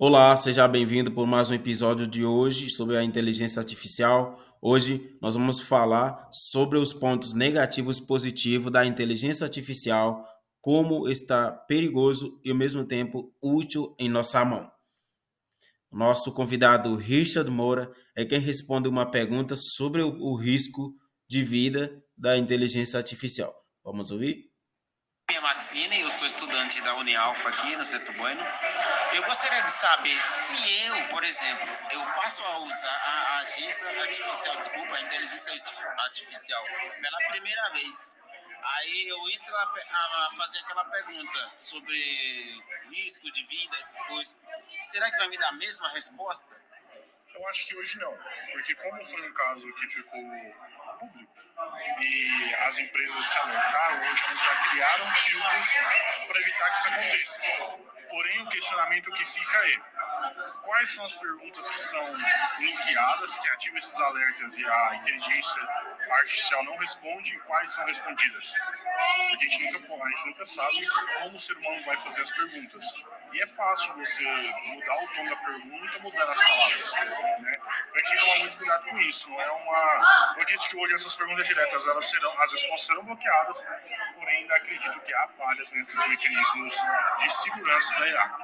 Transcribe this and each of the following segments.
Olá, seja bem-vindo por mais um episódio de hoje sobre a inteligência artificial. Hoje nós vamos falar sobre os pontos negativos e positivos da inteligência artificial, como está perigoso e ao mesmo tempo útil em nossa mão. Nosso convidado Richard Moura é quem responde uma pergunta sobre o, risco de vida da inteligência artificial. Vamos ouvir? Minha Maxine, eu sou estudante da Unialfa aqui no Seto Bueno. Eu gostaria de saber se eu, por exemplo, eu passo a usar a agência artificial, desculpa, a inteligência artificial pela primeira vez. Aí eu entro a, a fazer aquela pergunta sobre risco de vida, essas coisas. Será que vai me dar a mesma resposta? Eu acho que hoje não, porque como foi um caso que ficou público e as empresas se alertaram, hoje elas já criaram filtros para evitar que isso aconteça. Porém, o questionamento que fica é quais são as perguntas que são bloqueadas, que ativam esses alertas e a inteligência artificial não responde e quais são respondidas. Porque a gente nunca, a gente nunca sabe como o ser humano vai fazer as perguntas. E é fácil você mudar o tom da pergunta mudando as palavras. Né? A gente tem que tomar muito cuidado com isso. Não é uma. Eu acredito que hoje essas perguntas diretas elas serão, as respostas serão bloqueadas, porém ainda acredito que há falhas nesses mecanismos de segurança da IA.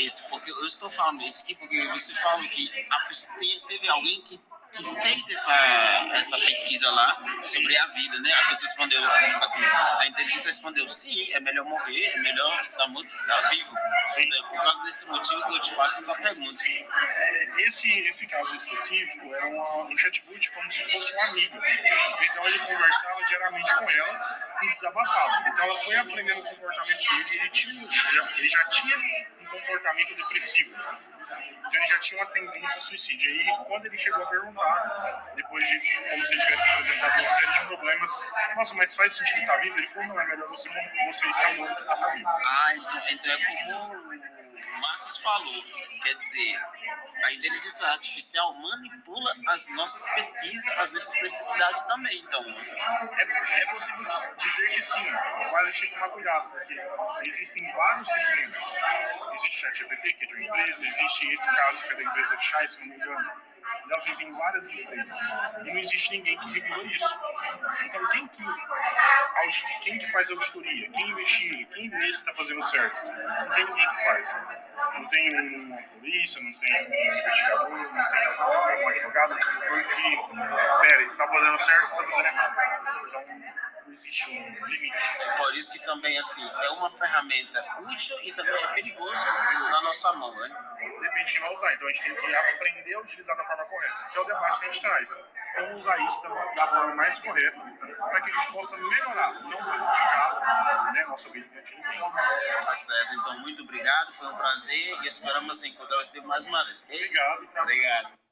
Isso, porque eu estou falando isso aqui porque você fala que teve alguém que que fez essa, essa pesquisa lá sobre a vida, né? A pessoa respondeu, assim, a inteligência respondeu, sim, é melhor morrer, é melhor estar que estar vivo. Então, por causa desse motivo que eu te faço essa pergunta. É, esse, esse caso específico era uma, um chatbot como se fosse um amigo. Então ele conversava diariamente com ela e desabafava. Então ela foi aprendendo o comportamento dele ele, tinha, ele já tinha um comportamento depressivo. Então ele já tinha uma tendência a suicídio. Aí quando ele chegou a perguntar, depois de como se ele tivesse apresentado uma série de problemas, nossa, mas faz sentido estar vivo? Ele falou, não, é melhor você, você estar morto que estar vivo. Ah, então, então é como o Marcos falou, quer dizer, a inteligência artificial manipula as nossas pesquisas, as nossas necessidades também, então. É, é possível dizer que sim, mas a gente tem que tomar cuidado, porque existem vários sistemas. ChatGPT, que é de uma empresa, existe esse caso que é da empresa Chai, se não me engano nós tem várias empresas e não existe ninguém que regula isso. Então, quem que, quem que faz a auditoria? Quem investiga? Quem vê se está fazendo certo? Não tem ninguém que faz. Não tem uma polícia, não tem um investigador, não tem um advogado, que, pera, está fazendo certo, está fazendo errado. Então, existe um limite. É por isso que também, assim, é uma ferramenta útil e também é perigoso na nossa mão, né? Depende de quem vai usar. Então a gente tem que aprender a utilizar da forma correta, que é o debate que a gente traz. Como usar isso da forma mais correta, para que a gente possa melhorar, não prejudicar né, nossa vida. Tá certo, então muito obrigado, foi um prazer e esperamos encontrar você mais uma vez. Obrigado. Obrigado.